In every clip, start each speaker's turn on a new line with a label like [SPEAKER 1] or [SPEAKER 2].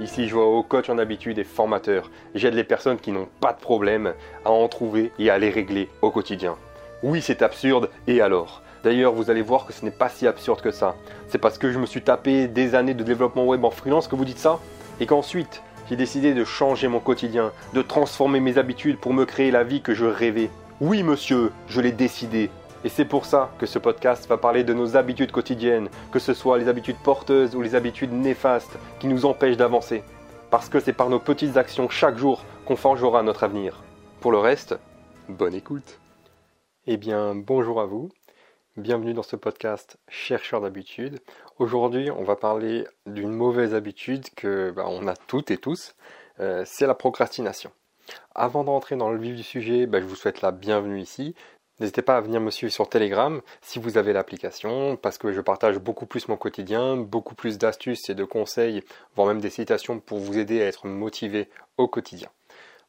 [SPEAKER 1] Ici, je vois au coach en habitude et formateur. J'aide les personnes qui n'ont pas de problème à en trouver et à les régler au quotidien. Oui, c'est absurde, et alors? D'ailleurs, vous allez voir que ce n'est pas si absurde que ça. C'est parce que je me suis tapé des années de développement web en freelance que vous dites ça? Et qu'ensuite, j'ai décidé de changer mon quotidien, de transformer mes habitudes pour me créer la vie que je rêvais. Oui, monsieur, je l'ai décidé. Et c'est pour ça que ce podcast va parler de nos habitudes quotidiennes, que ce soit les habitudes porteuses ou les habitudes néfastes qui nous empêchent d'avancer. Parce que c'est par nos petites actions chaque jour qu'on forgera notre avenir. Pour le reste, bonne écoute. Eh bien, bonjour à vous. Bienvenue dans ce podcast Chercheur d'habitudes. Aujourd'hui, on va parler d'une mauvaise habitude que bah, on a toutes et tous, euh, c'est la procrastination. Avant d'entrer dans le vif du sujet, bah, je vous souhaite la bienvenue ici. N'hésitez pas à venir me suivre sur Telegram si vous avez l'application, parce que je partage beaucoup plus mon quotidien, beaucoup plus d'astuces et de conseils, voire même des citations pour vous aider à être motivé au quotidien.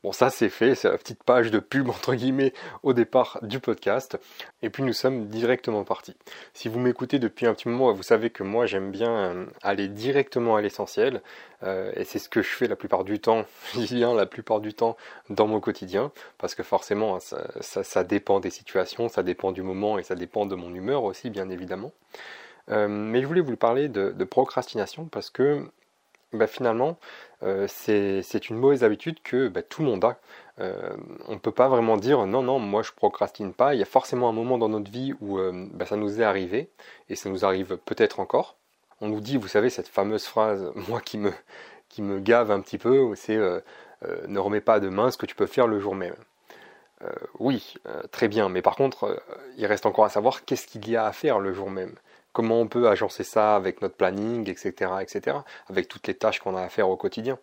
[SPEAKER 1] Bon, ça c'est fait, c'est la petite page de pub entre guillemets au départ du podcast. Et puis nous sommes directement partis. Si vous m'écoutez depuis un petit moment, vous savez que moi j'aime bien euh, aller directement à l'essentiel. Euh, et c'est ce que je fais la plupart du temps, bien la plupart du temps dans mon quotidien. Parce que forcément, hein, ça, dépend des situations, ça dépend du moment et ça dépend de mon humeur aussi, bien évidemment. Euh, mais je voulais vous parler de procrastination parce que bah, finalement, euh, c'est une mauvaise habitude que bah, tout le monde a. Euh, on ne peut pas vraiment dire non, non, moi je procrastine pas. Il y a forcément un moment dans notre vie où euh, bah, ça nous est arrivé, et ça nous arrive peut-être encore. On nous dit, vous savez, cette fameuse phrase, moi qui me, qui me gave un petit peu, c'est ne remets pas demain ce que tu peux faire le jour même. oui, très bien, mais par contre, il reste encore à savoir qu'est-ce qu'il y a à faire le jour même comment on peut agencer ça avec notre planning, etc., etc., avec toutes les tâches qu'on a à faire au quotidien.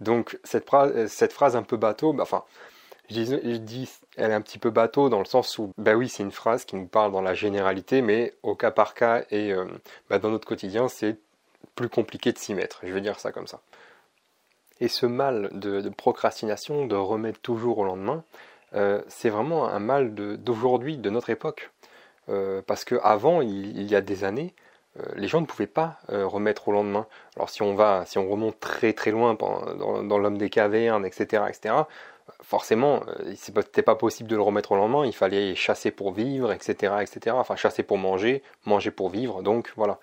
[SPEAKER 1] Donc cette phrase, cette phrase un peu bateau, bah, enfin, je dis, elle est un petit peu bateau dans le sens où, bah oui, c'est une phrase qui nous parle dans la généralité, mais au cas par cas et euh, bah, dans notre quotidien, c'est plus compliqué de s'y mettre. Je vais dire ça comme ça. Et ce mal de, procrastination, de remettre toujours au lendemain, euh, c'est vraiment un mal d'aujourd'hui, de notre époque. Euh, parce qu'avant, il, il, y a des années, euh, les gens ne pouvaient pas euh, remettre au lendemain. Alors si on va, si on remonte très très loin dans, l'homme des cavernes, etc., etc., forcément, c'était pas possible de le remettre au lendemain. Il fallait chasser pour vivre, etc., etc. Enfin, chasser pour manger, manger pour vivre. Donc voilà.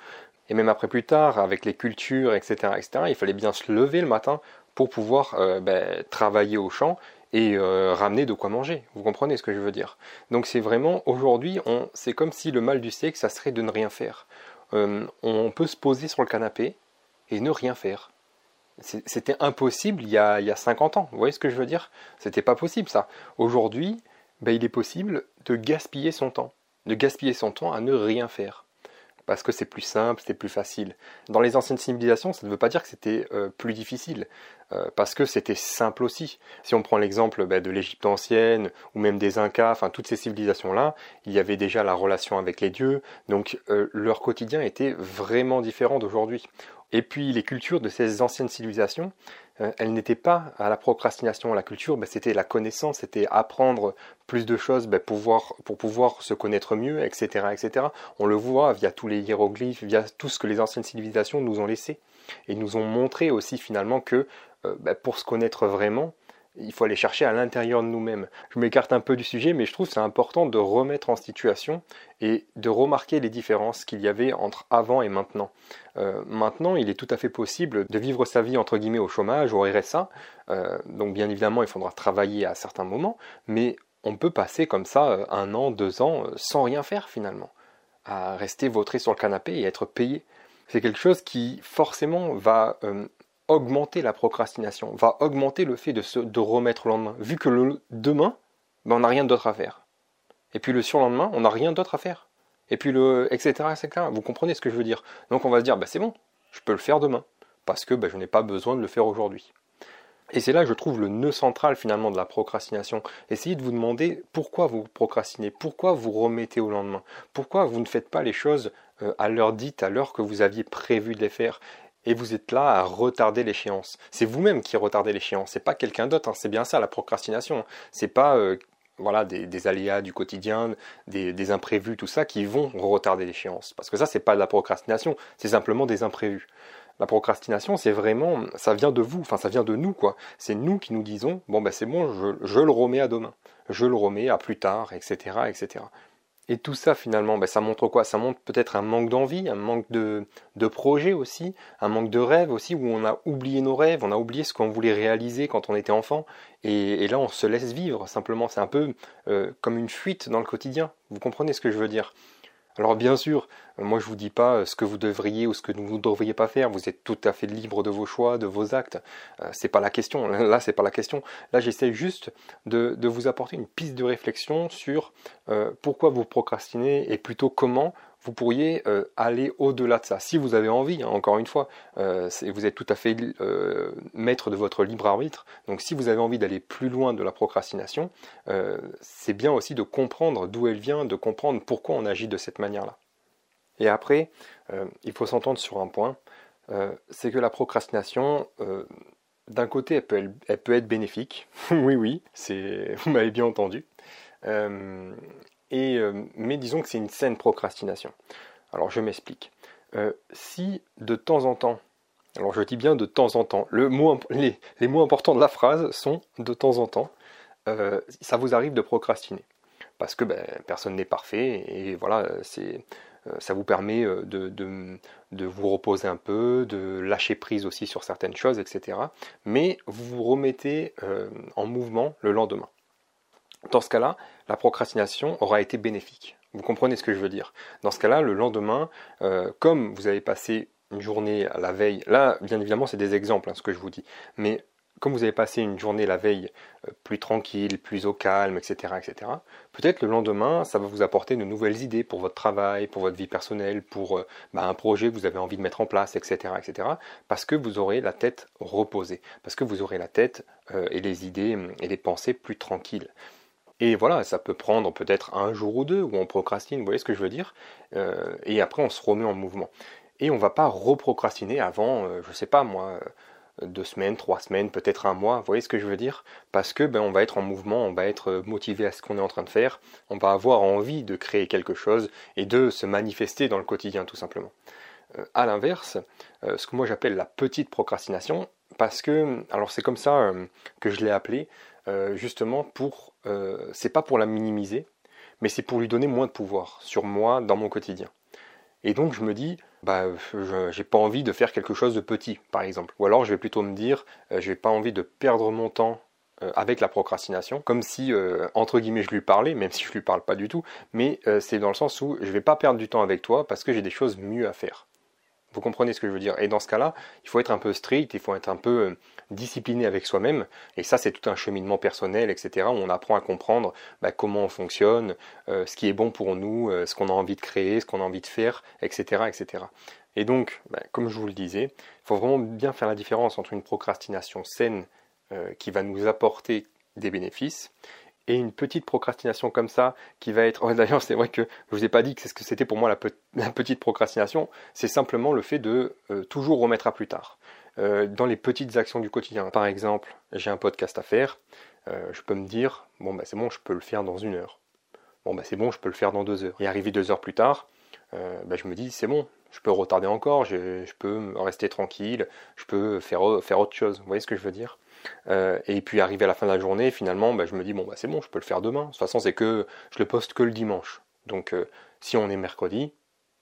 [SPEAKER 1] Et même après plus tard, avec les cultures, etc., etc., il fallait bien se lever le matin pour pouvoir ben, travailler au champ et euh, ramener de quoi manger. Vous comprenez ce que je veux dire? Donc c'est vraiment aujourd'hui, c'est comme si le mal du siècle, ça serait de ne rien faire. Euh, on peut se poser sur le canapé et ne rien faire. C'était impossible il y, a, il y, a, 50 ans. Vous voyez ce que je veux dire? C'était pas possible ça. Aujourd'hui, ben, il est possible de gaspiller son temps. De gaspiller son temps à ne rien faire parce que c'est plus simple, c'est plus facile. Dans les anciennes civilisations, ça ne veut pas dire que c'était euh, plus difficile, euh, parce que c'était simple aussi. Si on prend l'exemple bah, de l'Égypte ancienne, ou même des Incas, enfin toutes ces civilisations-là, il y avait déjà la relation avec les dieux, donc euh, leur quotidien était vraiment différent d'aujourd'hui. Et puis les cultures de ces anciennes civilisations, euh, elles n'étaient pas à la procrastination. La culture, ben, c'était la connaissance, c'était apprendre plus de choses ben, pour, pour pouvoir se connaître mieux, etc., etc. On le voit via tous les hiéroglyphes, via tout ce que les anciennes civilisations nous ont laissé. Et nous ont montré aussi finalement que euh, ben, pour se connaître vraiment, il faut aller chercher à l'intérieur de nous-mêmes. Je m'écarte un peu du sujet, mais je trouve c'est important de remettre en situation et de remarquer les différences qu'il y avait entre avant et maintenant. Euh, maintenant, il est tout à fait possible de vivre sa vie entre guillemets au chômage, au RSA. Euh, donc bien évidemment, il faudra travailler à certains moments, mais on peut passer comme ça un an, deux ans sans rien faire finalement, à rester vautré sur le canapé et être payé. C'est quelque chose qui forcément va augmenter la procrastination, va augmenter le fait de remettre au lendemain. Vu que le demain, ben, on n'a rien d'autre à faire. Et puis le surlendemain, on n'a rien d'autre à faire. Et puis le etc., etc. Vous comprenez ce que je veux dire? Donc on va se dire, bah, c'est bon, je peux le faire demain. Parce que bah, je n'ai pas besoin de le faire aujourd'hui. Et c'est là que je trouve le nœud central finalement de la procrastination. Essayez de vous demander pourquoi vous procrastinez, pourquoi vous remettez au lendemain, pourquoi vous ne faites pas les choses euh, à l'heure dite, à l'heure que vous aviez prévu de les faire et vous êtes là à retarder l'échéance. C'est vous-même qui retardez l'échéance, c'est pas quelqu'un d'autre. Hein. C'est bien ça la procrastination. C'est pas euh, voilà des, aléas du quotidien, des, imprévus, tout ça qui vont retarder l'échéance. Parce que ça c'est pas de la procrastination, c'est simplement des imprévus. La procrastination, c'est vraiment, ça vient de vous, enfin ça vient de nous. C'est nous qui nous disons, bon ben c'est bon, je, le remets à demain, je le remets à plus tard, etc., etc. Et tout ça finalement, ben, ça montre quoi? Ça montre peut-être un manque d'envie, un manque de, de projet aussi, un manque de rêve aussi, où on a oublié nos rêves, on a oublié ce qu'on voulait réaliser quand on était enfant, et, là on se laisse vivre simplement. C'est un peu euh, comme une fuite dans le quotidien. Vous comprenez ce que je veux dire? Alors bien sûr, moi je vous dis pas ce que vous devriez ou ce que vous ne devriez pas faire. Vous êtes tout à fait libre de vos choix, de vos actes. Euh, c'est pas la question. Là, c'est pas la question. Là, j'essaie juste de, vous apporter une piste de réflexion sur euh, pourquoi vous procrastinez et plutôt comment vous pourriez euh, aller au-delà de ça. Si vous avez envie, hein, encore une fois, euh, vous êtes tout à fait euh, maître de votre libre arbitre. Donc si vous avez envie d'aller plus loin de la procrastination, c'est bien aussi de comprendre d'où elle vient, de comprendre pourquoi on agit de cette manière-là. Et après, il faut s'entendre sur un point, c'est que la procrastination, d'un côté, elle peut, être bénéfique. oui, oui, vous m'avez bien entendu. Mais disons que c'est une saine procrastination. Alors je m'explique. Euh, si de temps en temps, alors je dis bien de temps en temps, le mot, les, mots importants de la phrase sont de temps en temps, euh, ça vous arrive de procrastiner. Parce que ben, personne n'est parfait et voilà, ça vous permet de, de, vous reposer un peu, de lâcher prise aussi sur certaines choses, etc. Mais vous vous remettez en mouvement le lendemain. Dans ce cas-là, la procrastination aura été bénéfique. Vous comprenez ce que je veux dire Dans ce cas-là, le lendemain, euh, comme vous avez passé une journée à la veille, là, bien évidemment, c'est des exemples, hein, ce que je vous dis, mais comme vous avez passé une journée la veille euh, plus tranquille, plus au calme, etc., etc., peut-être le lendemain, ça va vous apporter de nouvelles idées pour votre travail, pour votre vie personnelle, pour euh, bah, un projet que vous avez envie de mettre en place, etc., etc., parce que vous aurez la tête reposée, parce que vous aurez la tête et les idées et les pensées plus tranquilles. Et voilà, ça peut prendre peut-être un jour ou deux où on procrastine, vous voyez ce que je veux dire euh, Et après, on se remet en mouvement. Et on va pas reprocrastiner avant, euh, je sais pas moi, euh, deux semaines, trois semaines, peut-être un mois, vous voyez ce que je veux dire? Parce que ben, on va être en mouvement, on va être motivé à ce qu'on est en train de faire, on va avoir envie de créer quelque chose et de se manifester dans le quotidien tout simplement. à l'inverse, ce que moi j'appelle la petite procrastination, parce que, alors c'est comme ça que je l'ai appelé, justement pour euh, c'est pas pour la minimiser, mais c'est pour lui donner moins de pouvoir sur moi dans mon quotidien. Et donc je me dis, bah, j'ai pas envie de faire quelque chose de petit, par exemple. Ou alors je vais plutôt me dire, euh, je n'ai pas envie de perdre mon temps euh, avec la procrastination, comme si, entre guillemets, je lui parlais, même si je lui parle pas du tout, mais c'est dans le sens où je vais pas perdre du temps avec toi parce que j'ai des choses mieux à faire. Vous comprenez ce que je veux dire Et dans ce cas-là, il faut être un peu strict, il faut être un peu euh, discipliné avec soi-même. Et ça, c'est tout un cheminement personnel, etc. Où on apprend à comprendre bah, comment on fonctionne, euh, ce qui est bon pour nous, euh, ce qu'on a envie de créer, ce qu'on a envie de faire, etc. etc. Et donc, bah, comme je vous le disais, il faut vraiment bien faire la différence entre une procrastination saine qui va nous apporter des bénéfices et une petite procrastination comme ça qui va être. D'ailleurs, c'est vrai que je vous ai pas dit que c'est ce que c'était pour moi la, petite procrastination. C'est simplement le fait de euh, toujours remettre à plus tard. Euh, dans les petites actions du quotidien. Par exemple, j'ai un podcast à faire. Euh, je peux me dire bon bah c'est bon, je peux le faire dans une heure. Bon bah c'est bon, je peux le faire dans deux heures. Et arrivé deux heures plus tard, bah, je me dis c'est bon, je peux retarder encore, je, je, peux rester tranquille, je peux faire, faire autre chose. Vous voyez ce que je veux dire? Euh, et puis arrivé à la fin de la journée, finalement, bah, je me dis bon bah c'est bon, je peux le faire demain. De toute façon, c'est que je le poste que le dimanche. Donc euh, si on est mercredi,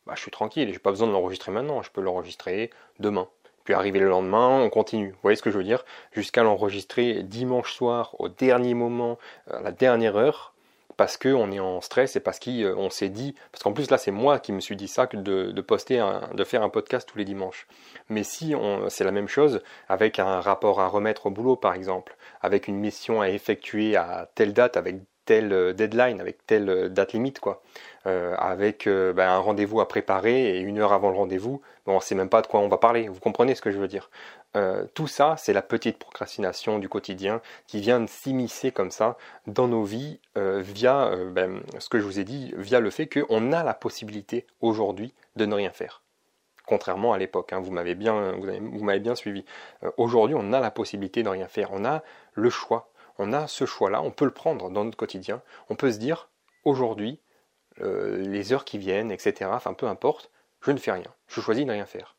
[SPEAKER 1] bah, je suis tranquille, j'ai pas besoin de l'enregistrer maintenant, je peux l'enregistrer demain. Puis arrivé le lendemain, on continue. Vous voyez ce que je veux dire? Jusqu'à l'enregistrer dimanche soir, au dernier moment, à la dernière heure, parce qu'on est en stress et parce qu'on euh, s'est dit, parce qu'en plus là c'est moi qui me suis dit ça que de, poster, de faire un podcast tous les dimanches. Mais si c'est la même chose avec un rapport à remettre au boulot par exemple, avec une mission à effectuer à telle date, avec telle euh, deadline, avec telle euh, date limite, quoi, avec ben, un rendez-vous à préparer et une heure avant le rendez-vous, on ne sait même pas de quoi on va parler. Vous comprenez ce que je veux dire? Euh, tout ça, c'est la petite procrastination du quotidien qui vient de s'immiscer comme ça dans nos vies euh, via euh, ben, ce que je vous ai dit, via le fait qu'on a la possibilité aujourd'hui de ne rien faire. Contrairement à l'époque, hein, vous m'avez bien, vous m'avez bien suivi. aujourd'hui, on a la possibilité de ne rien faire. On a le choix. On a ce choix-là. On peut le prendre dans notre quotidien. On peut se dire aujourd'hui, les heures qui viennent, etc. Enfin, peu importe, je ne fais rien. Je choisis de rien faire.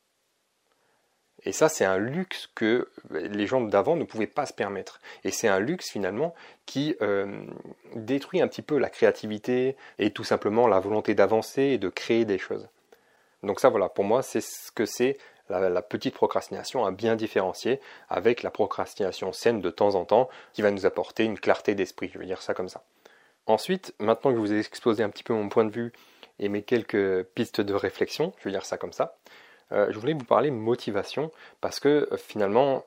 [SPEAKER 1] Et ça, c'est un luxe que les gens d'avant ne pouvaient pas se permettre. Et c'est un luxe finalement qui euh, détruit un petit peu la créativité et tout simplement la volonté d'avancer et de créer des choses. Donc ça, voilà, pour moi, c'est ce que c'est la, petite procrastination à bien différencier avec la procrastination saine de temps en temps qui va nous apporter une clarté d'esprit, je vais dire ça comme ça. Ensuite, maintenant que je vous ai exposé un petit peu mon point de vue et mes quelques pistes de réflexion, je vais dire ça comme ça, euh, je voulais vous parler motivation parce que euh, finalement,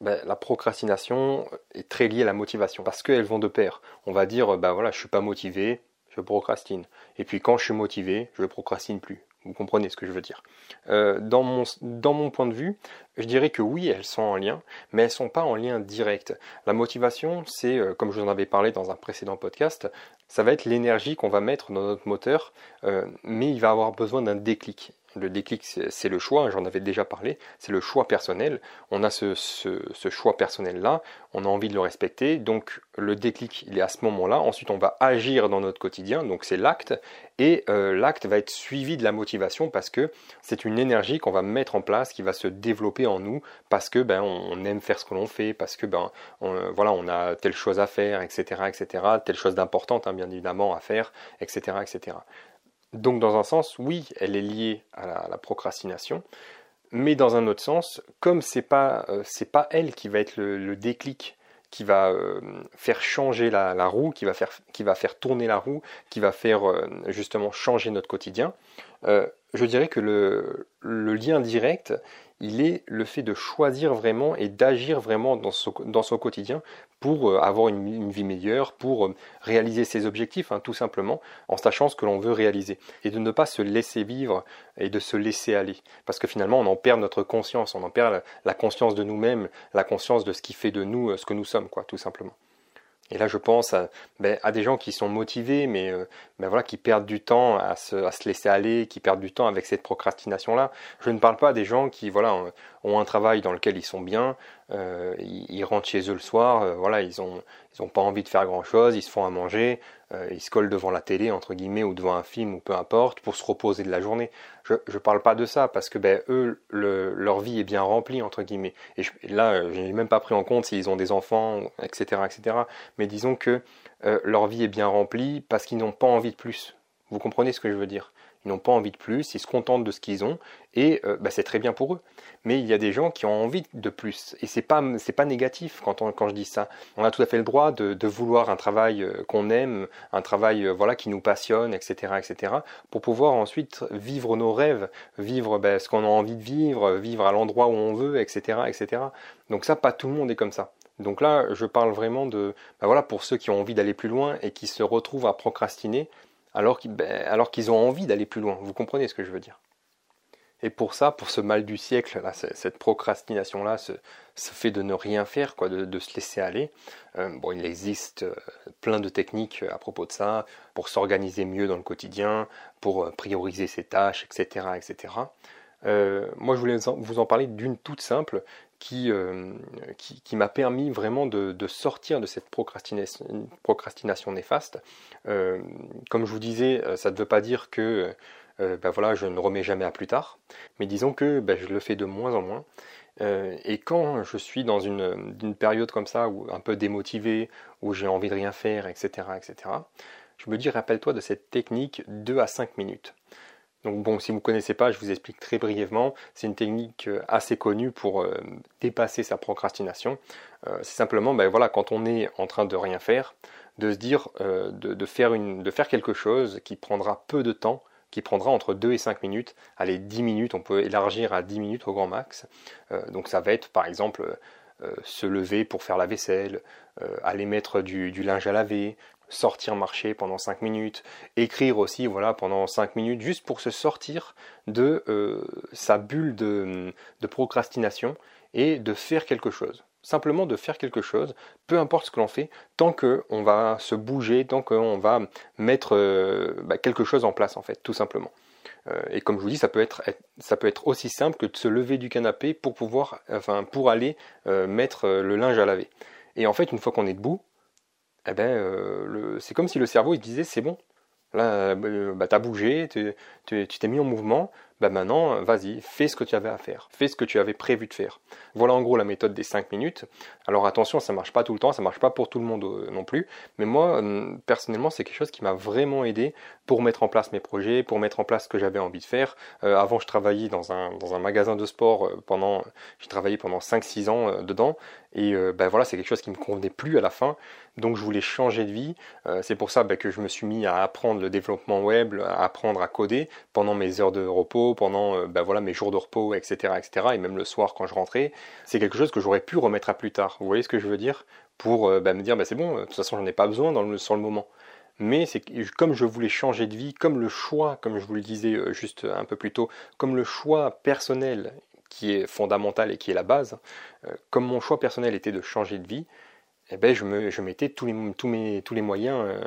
[SPEAKER 1] ben, la procrastination est très liée à la motivation parce qu'elles vont de pair. On va dire, ben voilà, je suis pas motivé, je procrastine. Et puis quand je suis motivé, je procrastine plus. Vous comprenez ce que je veux dire. Euh, dans, mon, dans mon point de vue, je dirais que oui, elles sont en lien, mais elles ne sont pas en lien direct. La motivation, c'est, euh, comme je vous en avais parlé dans un précédent podcast, ça va être l'énergie qu'on va mettre dans notre moteur, euh, mais il va avoir besoin d'un déclic. Le déclic, c'est le choix, j'en avais déjà parlé, c'est le choix personnel. On a ce, choix personnel-là, on a envie de le respecter, donc le déclic, il est à ce moment-là. Ensuite, on va agir dans notre quotidien, donc c'est l'acte, et euh, l'acte va être suivi de la motivation parce que c'est une énergie qu'on va mettre en place, qui va se développer en nous, parce que ben, on aime faire ce que l'on fait, parce que ben, on, voilà, on a telle chose à faire, etc., etc., telle chose d'importante, hein, bien évidemment, à faire, etc., etc. Donc dans un sens, oui, elle est liée à la, procrastination, mais dans un autre sens, comme c'est pas euh, pas elle qui va être le, déclic, qui va euh, faire changer la, roue, qui va faire tourner la roue, qui va faire euh, justement changer notre quotidien, je dirais que le, lien direct, il est le fait de choisir vraiment et d'agir vraiment dans son quotidien pour euh, avoir une, vie meilleure, pour euh, réaliser ses objectifs, hein, tout simplement, en sachant ce que l'on veut réaliser. Et de ne pas se laisser vivre et de se laisser aller. Parce que finalement, on en perd notre conscience, on en perd la conscience de nous-mêmes, la conscience de ce qui fait de nous euh, ce que nous sommes, tout simplement. Et là, je pense à, ben, des gens qui sont motivés, mais ben voilà, qui perdent du temps à se, laisser aller, qui perdent du temps avec cette procrastination-là. Je ne parle pas des gens qui voilà, ont un travail dans lequel ils sont bien, euh, ils, rentrent chez eux le soir, euh, voilà, ils n'ont ils ont pas envie de faire grand-chose, ils se font à manger, euh, ils se collent devant la télé, entre guillemets, ou devant un film, ou peu importe, pour se reposer de la journée. Je ne parle pas de ça, parce que ben, eux, leur vie est bien remplie, entre guillemets. Et, là, je n'ai même pas pris en compte s'ils ont des enfants, etc. etc. Mais disons que leur vie est bien remplie parce qu'ils n'ont pas envie de plus. Vous comprenez ce que je veux dire? Ils n'ont pas envie de plus, ils se contentent de ce qu'ils ont, et euh, bah, c'est très bien pour eux. Mais il y a des gens qui ont envie de plus, et c'est pas pas négatif quand on, quand je dis ça. On a tout à fait le droit de, vouloir un travail euh, qu'on aime, un travail euh, voilà qui nous passionne, etc., etc., pour pouvoir ensuite vivre nos rêves, vivre bah, ce qu'on a envie de vivre, vivre à l'endroit où on veut, etc., etc. Donc ça, pas tout le monde est comme ça. Donc là, je parle vraiment de, bah, voilà, pour ceux qui ont envie d'aller plus loin et qui se retrouvent à procrastiner, alors qu'ils ont envie d'aller plus loin. Vous comprenez ce que je veux dire? Et pour ça, pour ce mal du siècle, cette procrastination-là, ce, fait de ne rien faire, de, se laisser aller, euh, bon, il existe euh, plein de techniques à propos de ça, pour s'organiser mieux dans le quotidien, pour euh, prioriser ses tâches, etc. etc. moi, je voulais vous en parler d'une toute simple euh, qui, qui, m'a permis vraiment de, sortir de cette procrastination, procrastination néfaste. Euh, comme je vous disais, euh, ça ne veut pas dire que ben voilà, je ne remets jamais à plus tard, mais disons que ben, je le fais de moins en moins. et quand je suis dans une, période comme ça, où un peu démotivé, où j'ai envie de rien faire, etc., etc., je me dis, rappelle-toi de cette technique 2 à 5 minutes. Donc bon, si vous ne connaissez pas, je vous explique très brièvement. C'est une technique euh, assez connue pour euh, dépasser sa procrastination. Euh, c'est simplement, ben voilà, quand on est en train de rien faire, de se dire de, faire une, de faire quelque chose qui prendra peu de temps, qui prendra entre 2 et 5 minutes. Allez, 10 minutes, on peut élargir à 10 minutes au grand max. donc ça va être par exemple se lever pour faire la vaisselle, aller mettre du, linge à laver, sortir marcher pendant 5 minutes, écrire aussi voilà pendant 5 minutes juste pour se sortir de euh, sa bulle de, procrastination et de faire quelque chose. Simplement de faire quelque chose, peu importe ce que l'on fait, tant qu'on va se bouger, tant qu'on va mettre euh, bah, quelque chose en place en fait, tout simplement. Euh, et comme je vous dis, ça peut, être, aussi simple que de se lever du canapé pour pouvoir, enfin, pour aller mettre le linge à laver. Et en fait, une fois qu'on est debout, eh ben, euh, c'est comme si le cerveau il disait c'est bon, là euh, bah, t'as bougé, tu t'es mis en mouvement, bah maintenant, vas-y, fais ce que tu avais à faire, fais ce que tu avais prévu de faire. Voilà en gros la méthode des 5 minutes. Alors attention, ça marche pas tout le temps, ça marche pas pour tout le monde euh, non plus, mais moi, hum, personnellement, c'est quelque chose qui m'a vraiment aidé pour mettre en place mes projets, pour mettre en place ce que j'avais envie de faire. Euh, avant, je travaillais dans un, magasin de sport euh, pendant, j'ai travaillé pendant 5-6 ans dedans, et ben voilà, c'est quelque chose qui me convenait plus à la fin, donc je voulais changer de vie. c'est pour ça ben, que je me suis mis à apprendre le développement web, à apprendre à coder pendant mes heures de repos, pendant ben, voilà, mes jours de repos, etc., etc., et même le soir quand je rentrais. C'est quelque chose que j'aurais pu remettre à plus tard. Vous voyez ce que je veux dire? Pour ben, me dire, ben, c'est bon, de toute façon, j'en ai pas besoin dans le, sur le moment mais c'est comme je voulais changer de vie, comme le choix, comme je vous le disais juste un peu plus tôt, comme le choix personnel qui est fondamental et qui est la base, comme mon choix personnel était de changer de vie, eh ben, je, me, je mettais tous les, tous, tous les moyens euh,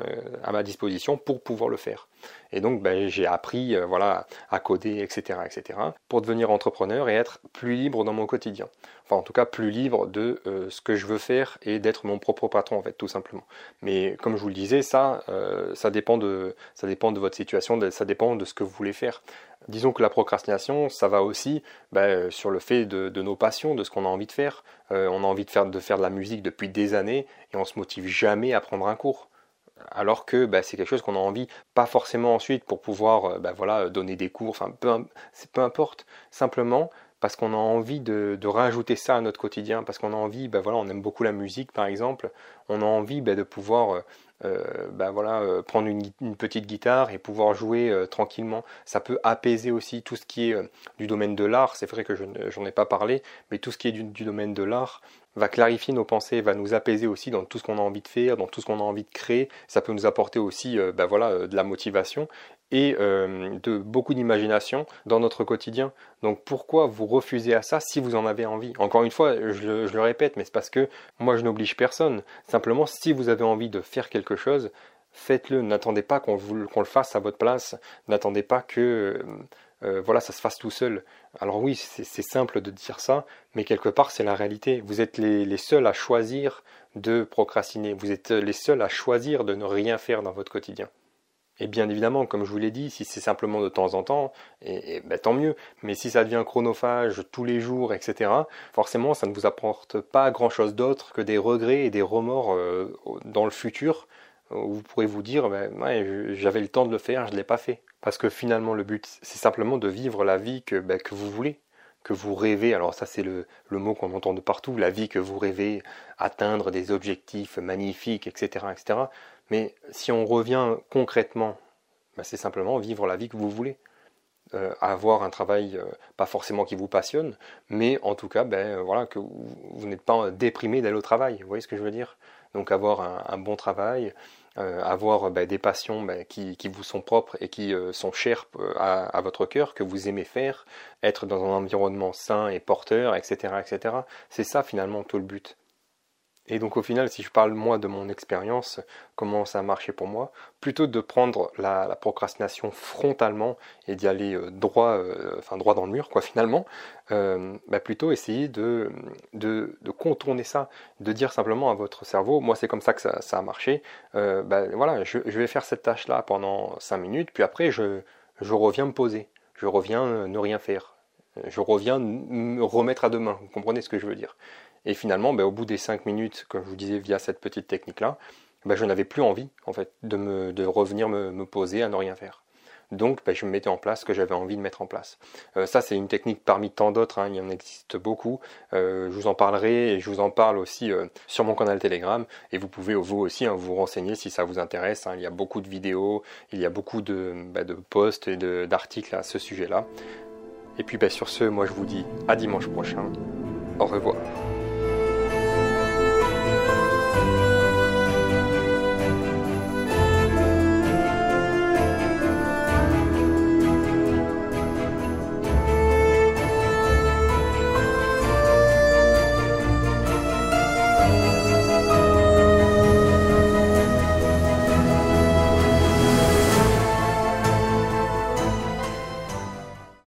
[SPEAKER 1] à ma disposition pour pouvoir le faire. Et donc ben, j'ai appris euh, voilà, à coder, etc., etc., pour devenir entrepreneur et être plus libre dans mon quotidien. Enfin en tout cas plus libre de euh, ce que je veux faire et d'être mon propre patron en fait, tout simplement. Mais comme je vous le disais, ça, ça, dépend de, ça dépend de votre situation, ça dépend de ce que vous voulez faire. Disons que la procrastination, ça va aussi ben, sur le fait de, de, nos passions, de ce qu'on a envie de faire. on a envie de faire, de faire de la musique depuis des années et on se motive jamais à prendre un cours alors que bah, c'est quelque chose qu'on a envie, pas forcément ensuite pour pouvoir euh, bah, voilà, donner des cours, enfin peu, importe, simplement parce qu'on a envie de, rajouter ça à notre quotidien, parce qu'on a envie, bah, voilà, on aime beaucoup la musique par exemple, on a envie de pouvoir euh, euh, voilà, prendre une, petite guitare et pouvoir jouer tranquillement. Ça peut apaiser aussi tout ce qui est du domaine de l'art, c'est vrai que je n'en ai pas parlé, mais tout ce qui est du domaine de l'art, va clarifier nos pensées, va nous apaiser aussi dans tout ce qu'on a envie de faire, dans tout ce qu'on a envie de créer. Ça peut nous apporter aussi euh, bah voilà, euh, de la motivation et euh, de beaucoup d'imagination dans notre quotidien. Donc pourquoi vous refusez à ça si vous en avez envie? Encore une fois, je le, répète, mais c'est parce que moi je n'oblige personne. Simplement, si vous avez envie de faire quelque chose, faites-le. N'attendez pas qu'on le fasse à votre place. N'attendez pas que voilà, ça se fasse tout seul. Alors oui, c'est simple de dire ça, mais quelque part c'est la réalité. Vous êtes les, seuls à choisir de procrastiner. Vous êtes les seuls à choisir de ne rien faire dans votre quotidien. Et bien évidemment, comme je vous l'ai dit, si c'est simplement de temps en temps, et, ben, tant mieux. Mais si ça devient chronophage tous les jours, etc., forcément, ça ne vous apporte pas grand-chose d'autre que des regrets et des remords euh, dans le futur. Vous pourrez vous dire, ben, j'avais le temps de le faire, je ne l'ai pas fait. Parce que finalement, le but, c'est simplement de vivre la vie que, que vous voulez, que vous rêvez. Alors ça, c'est le, mot qu'on entend de partout, la vie que vous rêvez, atteindre des objectifs magnifiques, etc. etc. Mais si on revient concrètement, bah, c'est simplement vivre la vie que vous voulez. Euh, avoir un travail euh, pas forcément qui vous passionne, mais en tout cas, ben, voilà, que vous, n'êtes pas déprimé d'aller au travail. Vous voyez ce que je veux dire? Donc avoir un bon travail, euh, avoir bah, des passions bah, qui, vous sont propres et qui euh, sont chères euh, à, votre cœur, que vous aimez faire, être dans un environnement sain et porteur, etc. etc. C'est ça finalement tout le but. Et donc au final, si je parle moi de mon expérience, comment ça a marché pour moi, plutôt de prendre la, procrastination frontalement et d'y aller euh, droit, euh, enfin droit dans le mur, quoi, finalement, euh, bah, plutôt essayer de, contourner ça, de dire simplement à votre cerveau, moi c'est comme ça que ça, a marché, bah, voilà, je, vais faire cette tâche-là pendant 5 minutes, puis après je, je reviens me poser, je reviens ne rien faire, je reviens me remettre à demain, vous comprenez ce que je veux dire? Et finalement, ben, au bout des 5 minutes, comme je vous disais, via cette petite technique-là, ben, je n'avais plus envie en fait, de, revenir me, poser à ne rien faire. Donc, ben, je me mettais en place ce que j'avais envie de mettre en place. Euh, ça, c'est une technique parmi tant d'autres, hein, il y en existe beaucoup. Euh, je vous en parlerai et je vous en parle aussi euh, sur mon canal Telegram. Et vous pouvez vous aussi hein, vous renseigner si ça vous intéresse. Hein. Il y a beaucoup de vidéos, il y a beaucoup de posts et d'articles à ce sujet-là. Et puis sur ce, moi je vous dis à dimanche prochain. Au revoir.